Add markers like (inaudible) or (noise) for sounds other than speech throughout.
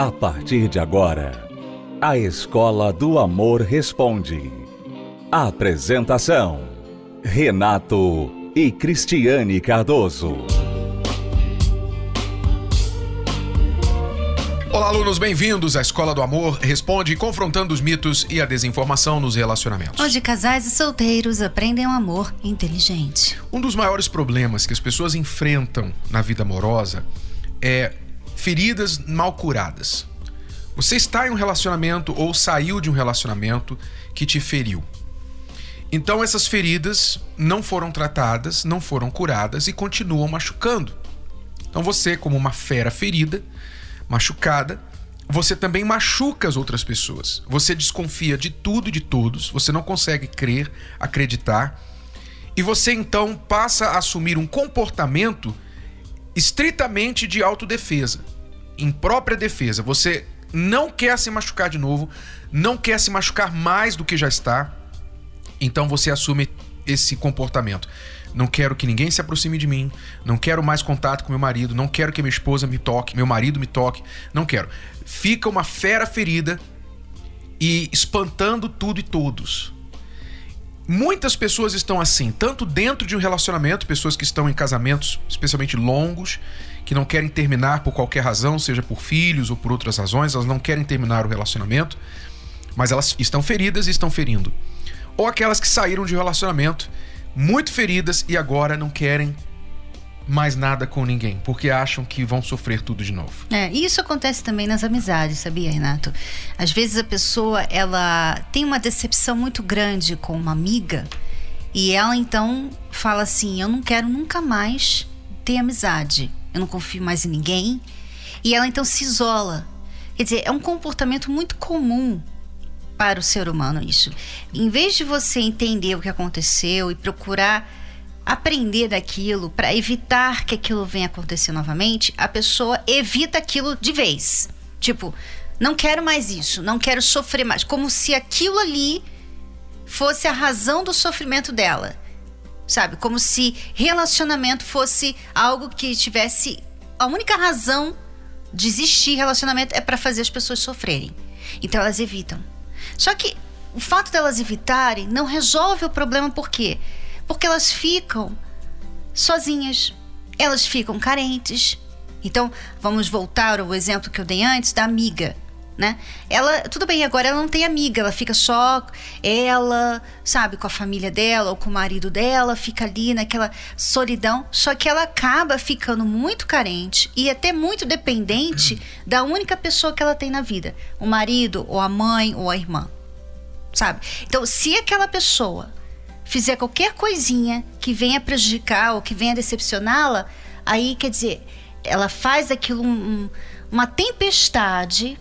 A partir de agora, a Escola do Amor Responde. Apresentação: Renato e Cristiane Cardoso. Olá, alunos, bem-vindos à Escola do Amor Responde, confrontando os mitos e a desinformação nos relacionamentos. Onde casais e solteiros aprendem um amor inteligente. Um dos maiores problemas que as pessoas enfrentam na vida amorosa é feridas mal curadas. Você está em um relacionamento ou saiu de um relacionamento que te feriu. Então essas feridas não foram tratadas, não foram curadas e continuam machucando. Então você, como uma fera ferida, machucada, você também machuca as outras pessoas. Você desconfia de tudo e de todos, você não consegue crer, acreditar, e você então passa a assumir um comportamento estritamente de autodefesa, em própria defesa. Você não quer se machucar de novo, não quer se machucar mais do que já está, então você assume esse comportamento. Não quero que ninguém se aproxime de mim, não quero mais contato com meu marido, não quero que minha esposa me toque, meu marido me toque, não quero. Fica uma fera ferida e espantando tudo e todos. Muitas pessoas estão assim, tanto dentro de um relacionamento, pessoas que estão em casamentos especialmente longos, que não querem terminar por qualquer razão, seja por filhos ou por outras razões, elas não querem terminar o relacionamento, mas elas estão feridas e estão ferindo. Ou aquelas que saíram de um relacionamento muito feridas e agora não querem mais nada com ninguém, porque acham que vão sofrer tudo de novo. É, e isso acontece também nas amizades, sabia, Renato? Às vezes a pessoa, ela tem uma decepção muito grande com uma amiga e ela então fala assim: "Eu não quero nunca mais ter amizade. Eu não confio mais em ninguém". E ela então se isola. Quer dizer, é um comportamento muito comum para o ser humano isso. Em vez de você entender o que aconteceu e procurar aprender daquilo para evitar que aquilo venha acontecer novamente, a pessoa evita aquilo de vez. Tipo, não quero mais isso, não quero sofrer mais, como se aquilo ali fosse a razão do sofrimento dela. Sabe? Como se relacionamento fosse algo que tivesse a única razão de existir relacionamento é para fazer as pessoas sofrerem. Então elas evitam. Só que o fato delas evitarem não resolve o problema por quê? Porque elas ficam sozinhas, elas ficam carentes. Então, vamos voltar ao exemplo que eu dei antes da amiga, né? Ela, tudo bem, agora ela não tem amiga, ela fica só ela, sabe, com a família dela ou com o marido dela, fica ali naquela solidão, só que ela acaba ficando muito carente e até muito dependente da única pessoa que ela tem na vida, o marido ou a mãe ou a irmã. Sabe? Então, se aquela pessoa fizer qualquer coisinha que venha prejudicar ou que venha decepcioná-la, aí quer dizer, ela faz aquilo um, um, uma tempestade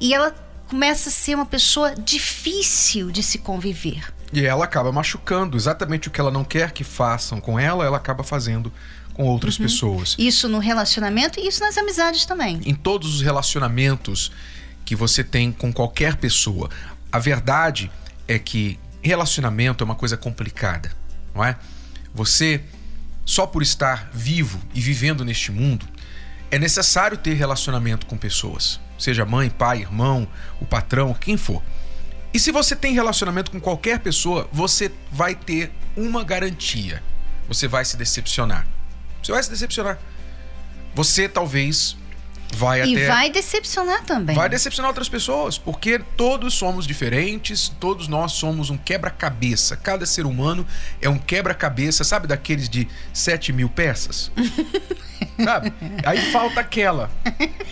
e ela começa a ser uma pessoa difícil de se conviver. E ela acaba machucando exatamente o que ela não quer que façam com ela, ela acaba fazendo com outras uhum. pessoas. Isso no relacionamento e isso nas amizades também. Em todos os relacionamentos que você tem com qualquer pessoa. A verdade é que relacionamento é uma coisa complicada, não é? Você, só por estar vivo e vivendo neste mundo, é necessário ter relacionamento com pessoas, seja mãe, pai, irmão, o patrão, quem for. E se você tem relacionamento com qualquer pessoa, você vai ter uma garantia: você vai se decepcionar. Você vai se decepcionar. Você talvez vai e até. Vai decepcionar também. Vai decepcionar outras pessoas, porque todos somos diferentes, todos nós somos um quebra-cabeça. Cada ser humano é um quebra-cabeça, sabe daqueles de 7 mil peças? (laughs) sabe? Aí falta aquela.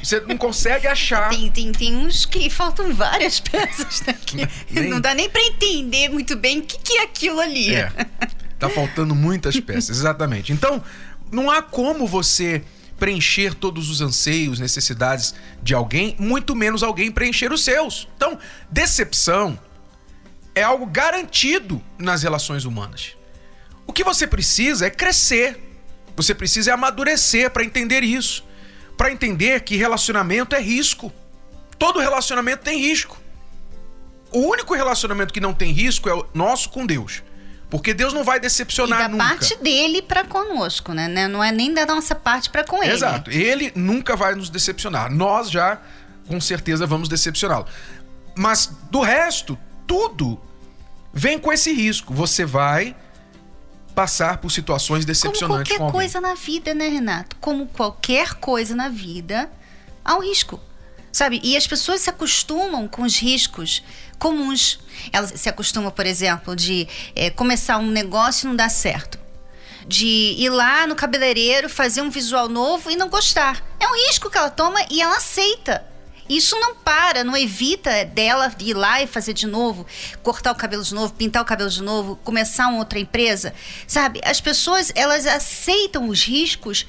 Você não consegue achar. Tem, tem, tem uns que faltam várias peças daqui. Nem... Não dá nem para entender muito bem o que, que é aquilo ali. É. Tá faltando muitas peças, exatamente. Então, não há como você preencher todos os anseios, necessidades de alguém, muito menos alguém preencher os seus. Então, decepção é algo garantido nas relações humanas. O que você precisa é crescer. Você precisa amadurecer para entender isso. Para entender que relacionamento é risco. Todo relacionamento tem risco. O único relacionamento que não tem risco é o nosso com Deus. Porque Deus não vai decepcionar e da nunca. parte dele para conosco, né? Não é nem da nossa parte para com ele. Exato. Ele nunca vai nos decepcionar. Nós já com certeza vamos decepcioná-lo. Mas do resto, tudo vem com esse risco. Você vai passar por situações decepcionantes Como com qualquer alguém. coisa na vida, né, Renato? Como qualquer coisa na vida, há um risco. Sabe? E as pessoas se acostumam com os riscos comuns. Elas se acostumam, por exemplo, de eh, começar um negócio e não dar certo. De ir lá no cabeleireiro, fazer um visual novo e não gostar. É um risco que ela toma e ela aceita. Isso não para, não evita dela ir lá e fazer de novo, cortar o cabelo de novo, pintar o cabelo de novo, começar uma outra empresa. Sabe? As pessoas, elas aceitam os riscos,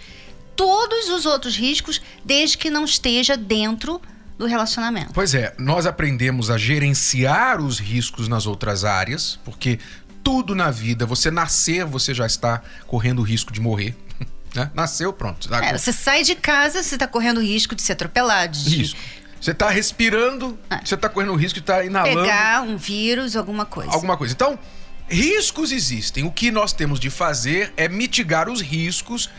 todos os outros riscos, desde que não esteja dentro do relacionamento. Pois é, nós aprendemos a gerenciar os riscos nas outras áreas, porque tudo na vida, você nascer, você já está correndo o risco de morrer. (laughs) Né? Nasceu, pronto. Tá É, você sai de casa, você está correndo o risco de ser atropelado, de Isso. Você está respirando, você está correndo o risco de estar inalando pegar um vírus, alguma coisa. alguma coisa. Então, riscos existem. O que nós temos de fazer é mitigar os riscos,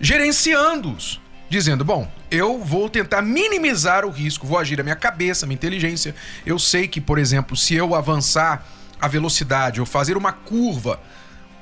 gerenciando-os. Dizendo, bom, eu vou tentar minimizar o risco, vou agir a minha cabeça, minha inteligência. Eu sei que, por exemplo, se eu avançar a velocidade ou fazer uma curva,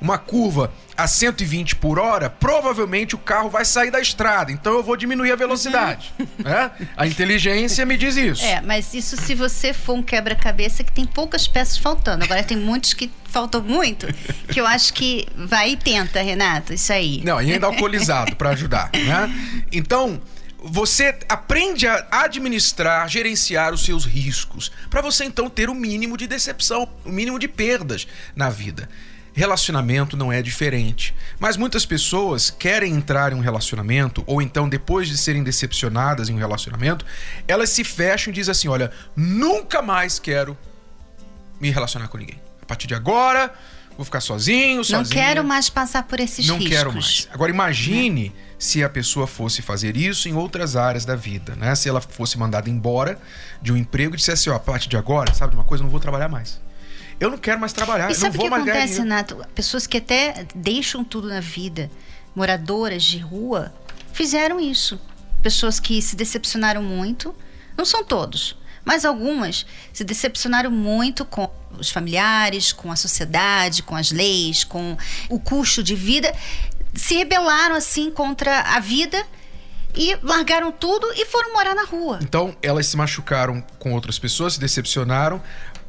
uma curva a 120 por hora, provavelmente o carro vai sair da estrada. Então eu vou diminuir a velocidade. (laughs) né? A inteligência me diz isso. É, mas isso se você for um quebra-cabeça que tem poucas peças faltando. Agora tem muitos que faltam muito, que eu acho que vai e tenta, Renato, isso aí. Não, e ainda alcoolizado para ajudar, né? Então, você aprende a administrar, gerenciar os seus riscos, para você então ter o mínimo de decepção, o mínimo de perdas na vida. Relacionamento não é diferente. Mas muitas pessoas querem entrar em um relacionamento, ou então, depois de serem decepcionadas em um relacionamento, elas se fecham e dizem assim: olha, nunca mais quero me relacionar com ninguém. A partir de agora, vou ficar sozinho, sozinho. Não quero mais passar por esses Não riscos. quero mais. Agora imagine se a pessoa fosse fazer isso em outras áreas da vida, né? Se ela fosse mandada embora de um emprego e dissesse, ó, a partir de agora, sabe de uma coisa, não vou trabalhar mais. Eu não quero mais trabalhar, E sabe o que ganhar acontece, dinheiro. Renato? Pessoas que até deixam tudo na vida, moradoras de rua, fizeram isso. Pessoas que se decepcionaram muito, não são todos, mas algumas se decepcionaram muito com os familiares, com a sociedade, com as leis, com o custo de vida, se rebelaram assim contra a vida e largaram tudo e foram morar na rua. Então, elas se machucaram com outras pessoas, se decepcionaram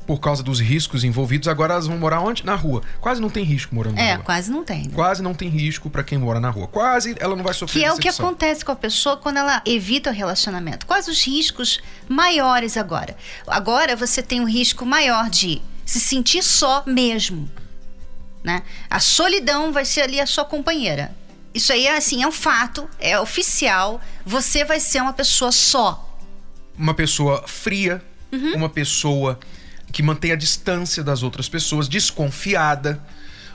por causa dos riscos envolvidos. Agora elas vão morar onde? Na rua. Quase não tem risco morando na É, rua. quase não tem. né? Quase não tem risco pra quem mora na rua. Quase ela não vai sofrer Que é o que decepção. acontece com a pessoa quando ela evita o relacionamento. Quais os riscos maiores agora? Agora você tem um risco maior de se sentir só mesmo. Né? A solidão vai ser ali a sua companheira. Isso aí é assim, é um fato, é oficial. Você vai ser uma pessoa só. uma pessoa fria, uma pessoa que mantém a distância das outras pessoas, desconfiada,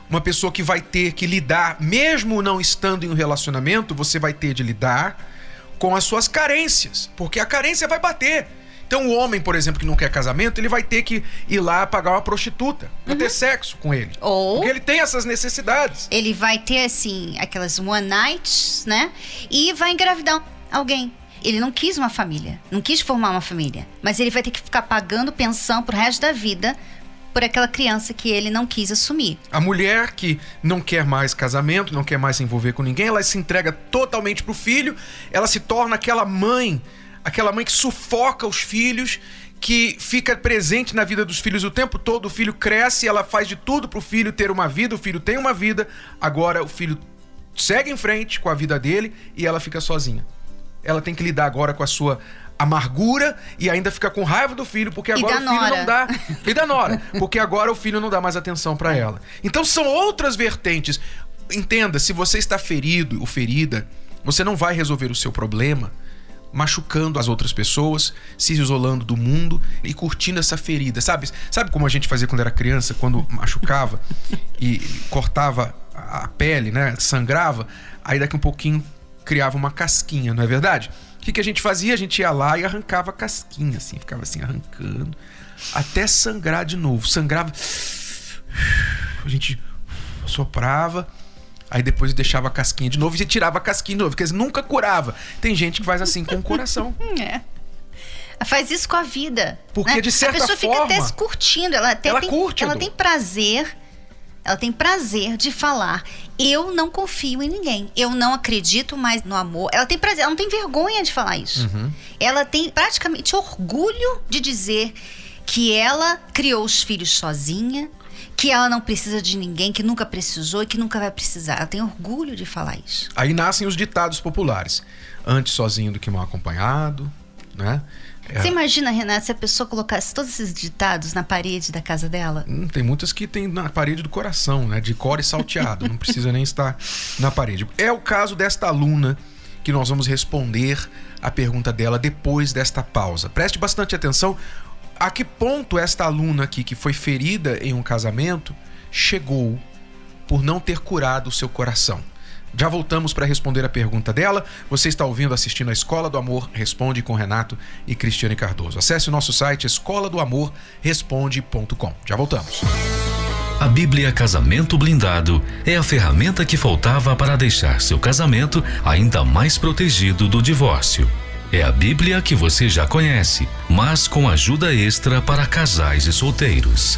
uma pessoa que vai ter que lidar, mesmo não estando em um relacionamento, você vai ter de lidar com as suas carências, porque a carência vai bater. Então, o homem, por exemplo, que não quer casamento, ele vai ter que ir lá pagar uma prostituta pra ter sexo com ele. Ou- Porque ele tem essas necessidades. Ele vai ter, assim, aquelas one nights, né? E vai engravidar alguém. Ele não quis uma família, não quis formar uma família. Mas ele vai ter que ficar pagando pensão pro resto da vida por aquela criança que ele não quis assumir. A mulher que não quer mais casamento, não quer mais se envolver com ninguém, ela se entrega totalmente pro filho, ela se torna aquela mãe, aquela mãe que sufoca os filhos, que fica presente na vida dos filhos o tempo todo, o filho cresce, ela faz de tudo pro filho ter uma vida, o filho tem uma vida, agora o filho segue em frente com a vida dele e ela fica sozinha. Ela tem que lidar agora com a sua amargura e ainda fica com raiva do filho, porque agora o filho nora. não dá e da nora, porque agora o filho não dá mais atenção pra ela. Então são outras vertentes. Entenda, se você está ferido ou ferida, você não vai resolver o seu problema machucando as outras pessoas, se isolando do mundo e curtindo essa ferida. Sabe? Sabe como a gente fazia quando era criança, quando machucava (laughs) e cortava a pele, né, sangrava, aí daqui um pouquinho criava uma casquinha, não é verdade? O que, que a gente fazia? A gente ia lá e arrancava a casquinha, assim, ficava assim arrancando, até sangrar de novo. Sangrava. A gente soprava, aí depois deixava a casquinha de novo e tirava a casquinha de novo, porque nunca curava. Tem gente que faz assim com o coração. (laughs) É. Faz isso com a vida. Porque, né? de certa A pessoa forma, fica até se curtindo. Ela até ela tem, curte, ela Edu. tem prazer. Ela tem prazer de falar. Eu não confio em ninguém. Eu não acredito mais no amor. Ela tem prazer, ela não tem vergonha de falar isso. Uhum. Ela tem praticamente orgulho de dizer que ela criou os filhos sozinha, que ela não precisa de ninguém, que nunca precisou e que nunca vai precisar. Ela tem orgulho de falar isso. Aí nascem os ditados populares. Antes sozinho do que mal acompanhado, né? É, Você imagina, Renata, se a pessoa colocasse todos esses ditados na parede da casa dela? hum, tem muitas que tem na parede do coração, né? De core salteado. não precisa nem estar na parede. É o caso desta aluna que nós vamos responder a pergunta dela depois desta pausa. Preste bastante atenção a que ponto esta aluna aqui, que foi ferida em um casamento, chegou por não ter curado o seu coração. Já voltamos para responder a pergunta dela. Você está ouvindo, assistindo a Escola do Amor Responde com Renato e Cristiane Cardoso. Acesse o nosso site escola do amor responde.com. Já voltamos. A Bíblia Casamento Blindado é a ferramenta que faltava para deixar seu casamento ainda mais protegido do divórcio. É a Bíblia que você já conhece, mas com ajuda extra para casais e solteiros.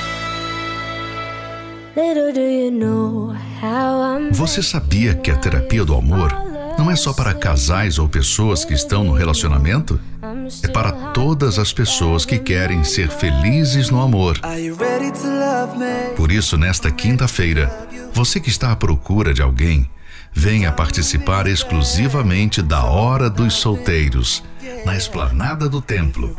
Você sabia que a terapia do amor não é só para casais ou pessoas que estão no relacionamento? É para todas as pessoas que querem ser felizes no amor. Are you ready to love me? Por isso, nesta quinta-feira, você que está à procura de alguém, venha participar exclusivamente da Hora dos Solteiros, na esplanada do templo,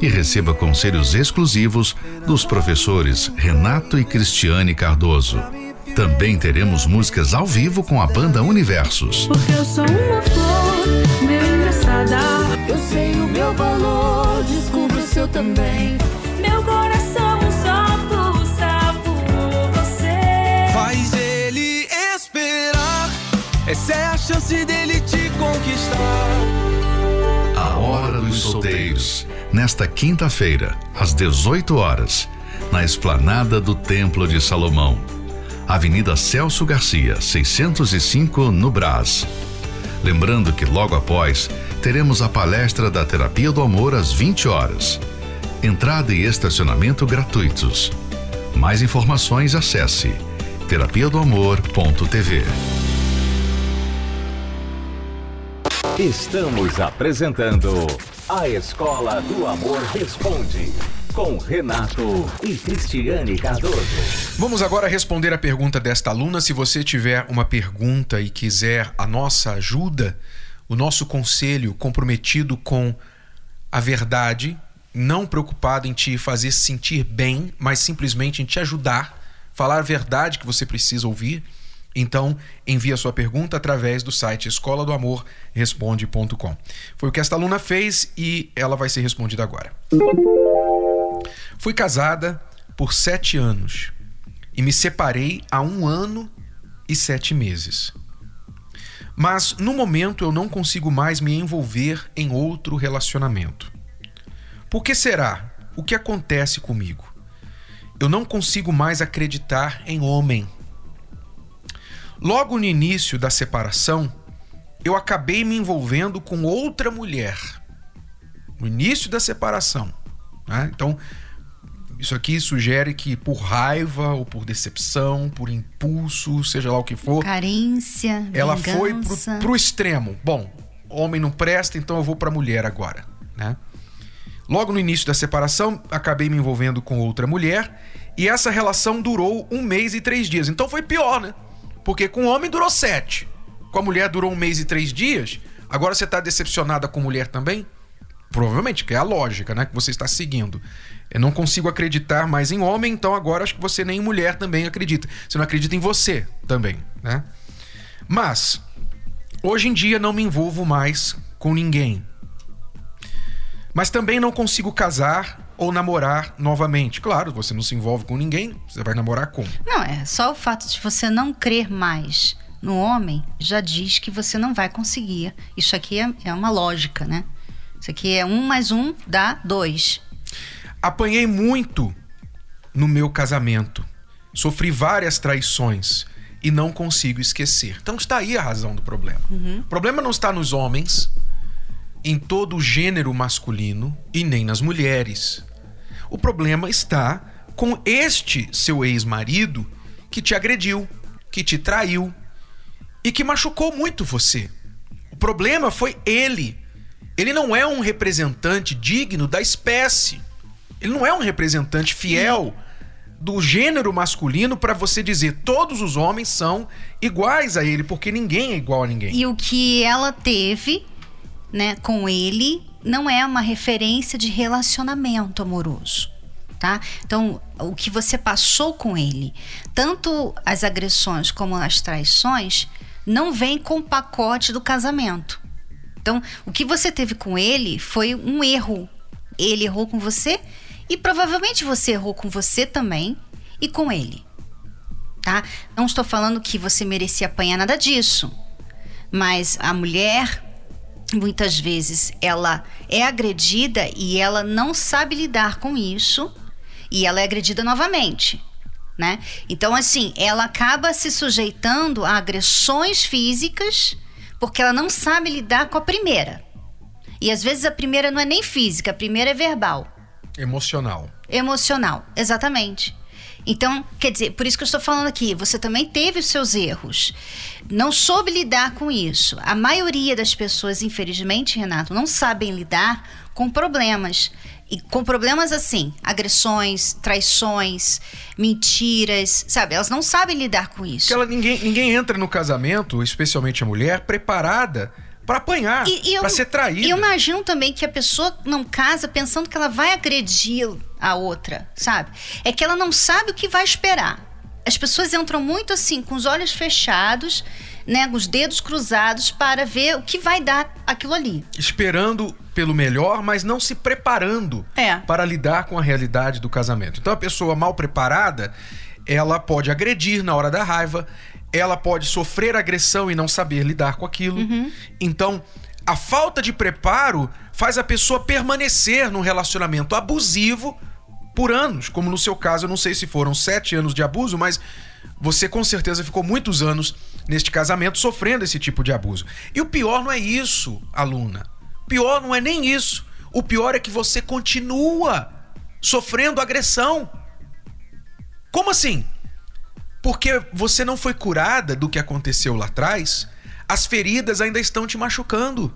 e receba conselhos exclusivos dos professores Renato e Cristiane Cardoso. Também teremos músicas ao vivo com a banda Universos. Porque eu sou uma flor, meio engraçada. Eu sei o meu valor, descubra o seu também. Essa é a chance dele te conquistar. A Hora dos Solteiros, nesta quinta-feira, às 18 horas, na esplanada do Templo de Salomão. Avenida Celso Garcia, 605, no Brás. Lembrando que logo após teremos a palestra da Terapia do Amor às 20 horas. Entrada e estacionamento gratuitos. Mais informações acesse terapia Estamos apresentando A Escola do Amor Responde, com Renato e Cristiane Cardoso. Vamos agora responder a pergunta desta aluna. Se você tiver uma pergunta e quiser a nossa ajuda, o nosso conselho comprometido com a verdade, não preocupado em te fazer sentir bem, mas simplesmente em te ajudar, falar a verdade que você precisa ouvir. Então, envie a sua pergunta através do site escola do amor responde.com. Foi o que esta aluna fez e ela vai ser respondida agora. Fui casada por sete anos e me separei há um ano e sete meses. Mas no momento eu não consigo mais me envolver em outro relacionamento. Por que será? O que acontece comigo? Eu não consigo mais acreditar em homem. Logo no início da separação, eu acabei me envolvendo com outra mulher. No início da separação. né? Então, isso aqui sugere que por raiva ou por decepção, por impulso, seja lá o que for, Carência, ela foi pro, vingança. pro extremo. Bom, homem não presta, então eu vou pra mulher agora, né? Logo no início da separação, acabei me envolvendo com outra mulher e essa relação durou um mês e três dias. Então foi pior, né? Porque com o homem durou sete, com a mulher durou um mês e três dias. Agora você tá decepcionada com mulher também? Provavelmente, que é a lógica, né? Que você está seguindo. Eu não consigo acreditar mais em homem, então agora acho que você nem em mulher também acredita. Você não acredita em você também, né? Mas, hoje em dia não me envolvo mais com ninguém. Mas também não consigo casar ou namorar novamente. Claro, você não se envolve com ninguém, você vai namorar como? Não, é só o fato de você não crer mais no homem já diz que você não vai conseguir. Isso aqui é, é uma lógica, né? Isso aqui é um mais um dá dois. Apanhei muito no meu casamento. Sofri várias traições e não consigo esquecer. Então está aí a razão do problema. O problema não está nos homens, em todo o gênero masculino e nem nas mulheres. O problema está com este seu ex-marido que te agrediu, que te traiu e que machucou muito você. O problema foi ele. Ele não é um representante digno da espécie. Ele não é um representante fiel do gênero masculino para você dizer todos os homens são iguais a ele, porque ninguém é igual a ninguém. E o que ela teve, né, com ele não é uma referência de relacionamento amoroso, tá? Então, o que você passou com ele, tanto as agressões como as traições, não vem com o pacote do casamento. Então, o que você teve com ele foi um erro. Ele errou com você e provavelmente você errou com você também e com ele. Tá? Não estou falando que você merecia apanhar nada disso. Mas a mulher muitas vezes ela é agredida e ela não sabe lidar com isso e ela é agredida novamente, né? Então assim, ela acaba se sujeitando a agressões físicas porque ela não sabe lidar com a primeira. E às vezes a primeira não é nem física, a primeira é verbal, Emocional. emocional, exatamente. Então, quer dizer, por isso que eu estou falando aqui, você também teve os seus erros. Não soube lidar com isso. A maioria das pessoas, infelizmente, Renato, não sabem lidar com problemas. E com problemas assim, agressões, traições, mentiras, sabe? Elas não sabem lidar com isso. Porque ela, ninguém, ninguém entra no casamento, especialmente a mulher, preparada para apanhar, para ser traída. E eu imagino também que a pessoa não casa pensando que ela vai agredir a outra, sabe? É que ela não sabe o que vai esperar. As pessoas entram muito assim, com os olhos fechados, né, com os dedos cruzados para ver o que vai dar aquilo ali. Esperando pelo melhor, mas não se preparando É. para lidar com a realidade do casamento. Então a pessoa mal preparada, ela pode agredir na hora da raiva, ela pode sofrer agressão e não saber lidar com aquilo. Então, a falta de preparo faz a pessoa permanecer num relacionamento abusivo por anos. Como no seu caso, eu não sei se foram sete anos de abuso, mas você com certeza ficou muitos anos neste casamento sofrendo esse tipo de abuso. E o pior não é isso, aluna. O pior não é nem isso. O pior é que você continua sofrendo agressão. Como assim? Porque você não foi curada do que aconteceu lá atrás, as feridas ainda estão te machucando.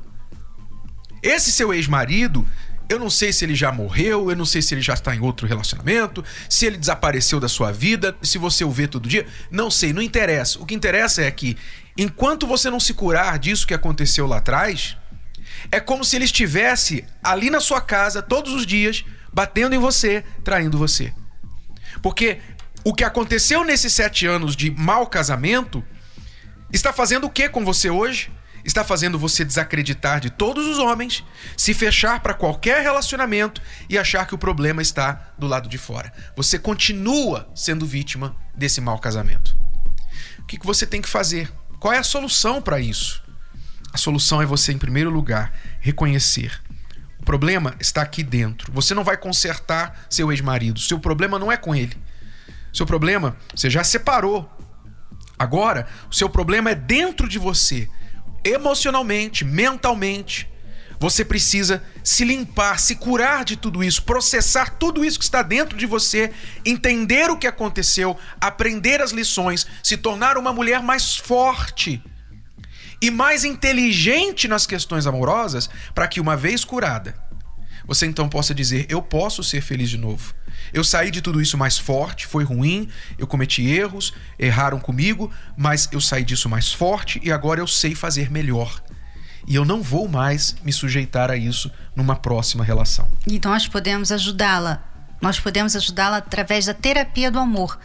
Esse seu ex-marido, eu não sei se ele já morreu, eu não sei se ele já está em outro relacionamento, se ele desapareceu da sua vida, se você o vê todo dia, não sei, não interessa. O que interessa é que enquanto você não se curar disso que aconteceu lá atrás, é como se ele estivesse ali na sua casa todos os dias, batendo em você, traindo você. Porque o que aconteceu nesses sete anos de mau casamento está fazendo o que com você hoje? Está fazendo você desacreditar de todos os homens, se fechar para qualquer relacionamento e achar que o problema está do lado de fora. Você continua sendo vítima desse mau casamento. O que que você tem que fazer? Qual é a solução para isso? A solução é você, em primeiro lugar, reconhecer. O problema está aqui dentro. Você não vai consertar seu ex-marido. Seu problema não é com ele. Seu problema, você já separou. Agora, o seu problema é dentro de você, emocionalmente, mentalmente. Você precisa se limpar, se curar de tudo isso, processar tudo isso que está dentro de você, entender o que aconteceu, aprender as lições, se tornar uma mulher mais forte e mais inteligente nas questões amorosas, para que uma vez curada, você então possa dizer: Eu posso ser feliz de novo. Eu saí de tudo isso mais forte, foi ruim, eu cometi erros, erraram comigo, mas eu saí disso mais forte e agora eu sei fazer melhor. E eu não vou mais me sujeitar a isso numa próxima relação. Então nós podemos ajudá-la. Nós podemos ajudá-la através da terapia do amor.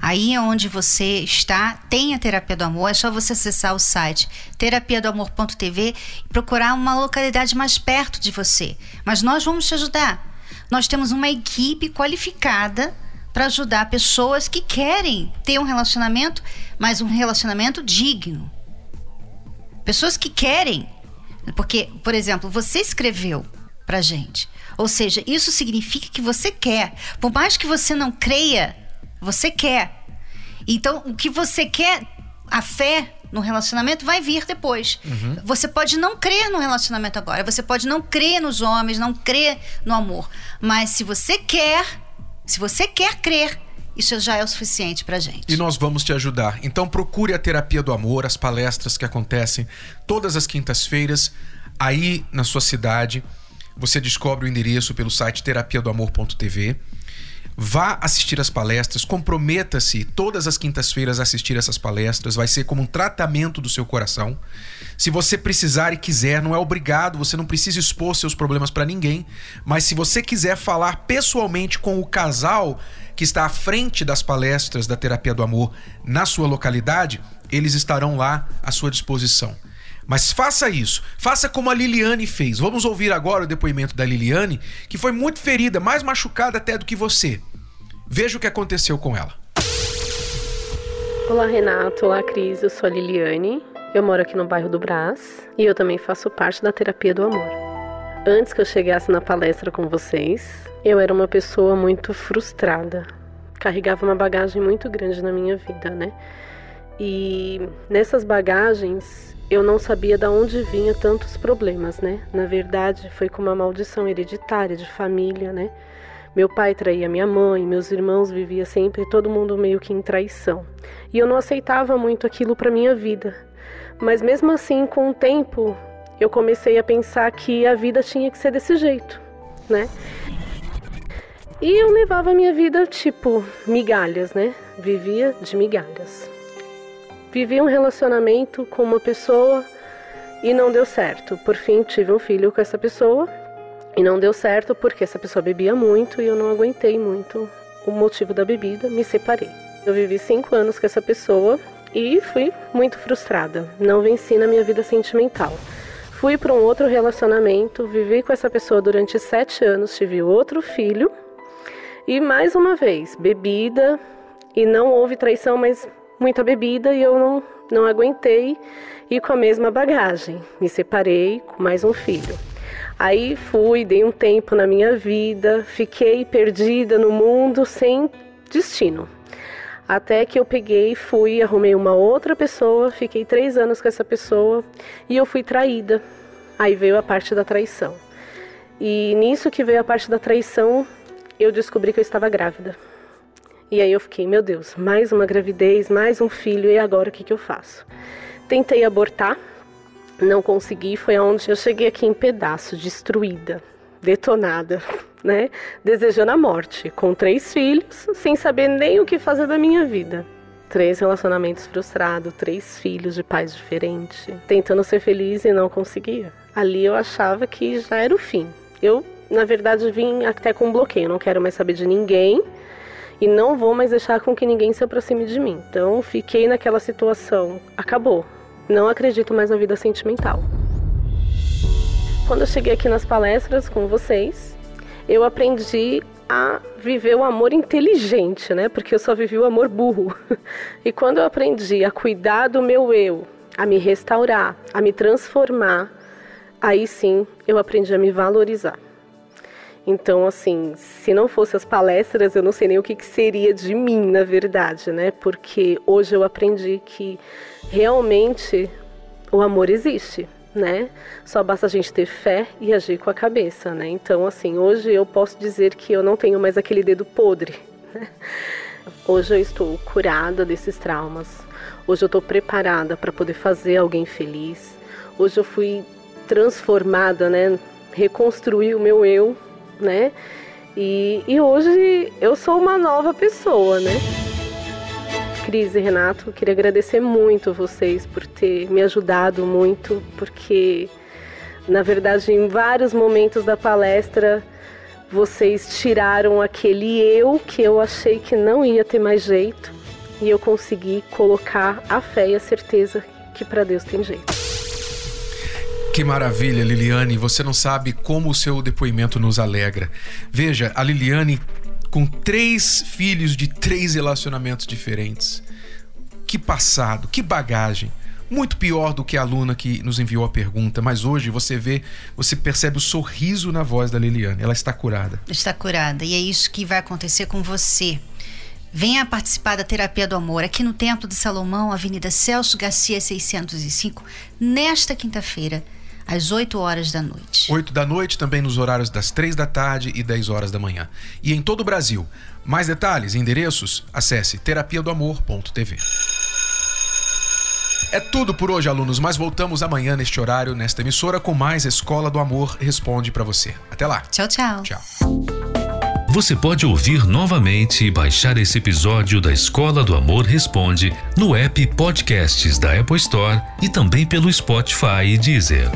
Aí é onde você está, tem a terapia do amor, é só você acessar o site terapiadoamor.tv e procurar uma localidade mais perto de você. Mas nós vamos te ajudar. nós temos uma equipe qualificada para ajudar pessoas que querem ter um relacionamento, mas um relacionamento digno. Pessoas que querem, porque, por exemplo, você escreveu pra gente. Ou seja, isso significa que você quer. Por mais que você não creia, você quer. Então, o que você quer, a fé no relacionamento vai vir depois. Você pode não crer no relacionamento agora, você pode não crer nos homens, não crer no amor, mas se você quer, se você quer crer, isso já é o suficiente pra gente. E nós vamos te ajudar. Então procure a Terapia do Amor, as palestras que acontecem todas as quintas-feiras aí na sua cidade. Você descobre o endereço pelo site terapiadoamor.tv. Vá assistir as palestras, comprometa-se todas as quintas-feiras a assistir essas palestras, vai ser como um tratamento do seu coração. Se você precisar e quiser, não é obrigado, você não precisa expor seus problemas para ninguém, mas se você quiser falar pessoalmente com o casal que está à frente das palestras da Terapia do Amor na sua localidade, eles estarão lá à sua disposição. Mas faça isso, faça como a Liliane fez. Vamos ouvir agora o depoimento da Liliane, que foi muito ferida, mais machucada até do que você. Veja o que aconteceu com ela. Olá Renato, olá Cris, eu sou a Liliane, eu moro aqui no bairro do Brás e eu também faço parte da terapia do amor. Antes que eu chegasse na palestra com vocês, eu era uma pessoa muito frustrada, carregava uma bagagem muito grande na minha vida, né? E nessas bagagens eu não sabia de onde vinha tantos problemas, né? Na verdade, foi com uma maldição hereditária de família, né? Meu pai traía minha mãe, meus irmãos vivia sempre todo mundo meio que em traição. E eu não aceitava muito aquilo para minha vida. Mas mesmo assim, com o tempo, eu comecei a pensar que a vida tinha que ser desse jeito, né? E eu levava a minha vida tipo migalhas, né? Vivia de migalhas. Vivi um relacionamento com uma pessoa e não deu certo. Por fim, tive um filho com essa pessoa e não deu certo porque essa pessoa bebia muito e eu não aguentei muito o motivo da bebida, me separei. Eu vivi cinco anos com essa pessoa e fui muito frustrada. Não venci na minha vida sentimental. Fui para um outro relacionamento, vivi com essa pessoa durante sete anos, tive outro filho e mais uma vez bebida e não houve traição, mas muita bebida e eu não, não aguentei e com a mesma bagagem. Me separei com mais um filho. Aí fui, dei um tempo na minha vida, fiquei perdida no mundo sem destino. Até que eu peguei, fui, arrumei uma outra pessoa, fiquei três anos com essa pessoa e eu fui traída. Aí veio a parte da traição. E nisso que veio a parte da traição, eu descobri que eu estava grávida. E aí eu fiquei, meu Deus, mais uma gravidez, mais um filho, e agora o que, que eu faço? Tentei abortar, não consegui, foi aonde eu cheguei aqui em pedaço, destruída, detonada, (laughs) né? Desejando a morte, com três filhos, sem saber nem o que fazer da minha vida. Três relacionamentos frustrados, três filhos de pais diferentes, tentando ser feliz e não conseguia. Ali eu achava que já era o fim. Eu, na verdade, vim até com um bloqueio, não quero mais saber de ninguém e não vou mais deixar com que ninguém se aproxime de mim. Então, fiquei naquela situação, acabou. Não acredito mais na vida sentimental. Quando eu cheguei aqui nas palestras com vocês, eu aprendi a viver o amor inteligente, né? Porque eu só vivi o amor burro. (laughs) E quando eu aprendi a cuidar do meu eu, a me restaurar, a me transformar, aí sim eu aprendi a me valorizar. Então, assim, se não fosse as palestras, eu não sei nem o que, que seria de mim, na verdade, né? Porque hoje eu aprendi que realmente o amor existe, né? Só basta a gente ter fé e agir com a cabeça, né? Então, assim, hoje eu posso dizer que eu não tenho mais aquele dedo podre. Né? Hoje eu estou curada desses traumas. Hoje eu estou preparada para poder fazer alguém feliz. Hoje eu fui transformada, né? Reconstruir o meu eu, né? E, e hoje eu sou uma nova pessoa, né? Cris e Renato, queria agradecer muito vocês por ter me ajudado muito, porque na verdade em vários momentos da palestra vocês tiraram aquele eu que eu achei que não ia ter mais jeito e eu consegui colocar a fé e a certeza que para Deus tem jeito. Que maravilha, Liliane. Você não sabe como o seu depoimento nos alegra. Veja, a Liliane com três filhos de três relacionamentos diferentes. Que passado, que bagagem. Muito pior do que a aluna que nos enviou a pergunta, mas hoje você vê, você percebe o sorriso na voz da Liliane. Ela está curada. Está curada. E é isso que vai acontecer com você. Venha participar da Terapia do Amor aqui no Templo de Salomão, Avenida Celso Garcia 605, nesta quinta-feira, às 8 horas da noite. 8 da noite, também nos horários das 3 da tarde e 10 horas da manhã. E em todo o Brasil. Mais detalhes e endereços? Acesse terapia do amor.tv. É tudo por hoje, alunos, mas voltamos amanhã neste horário, nesta emissora, com mais Escola do Amor Responde para você. Até lá. Tchau, tchau. Tchau. Você pode ouvir novamente e baixar esse episódio da Escola do Amor Responde no app Podcasts da Apple Store e também pelo Spotify e Deezer.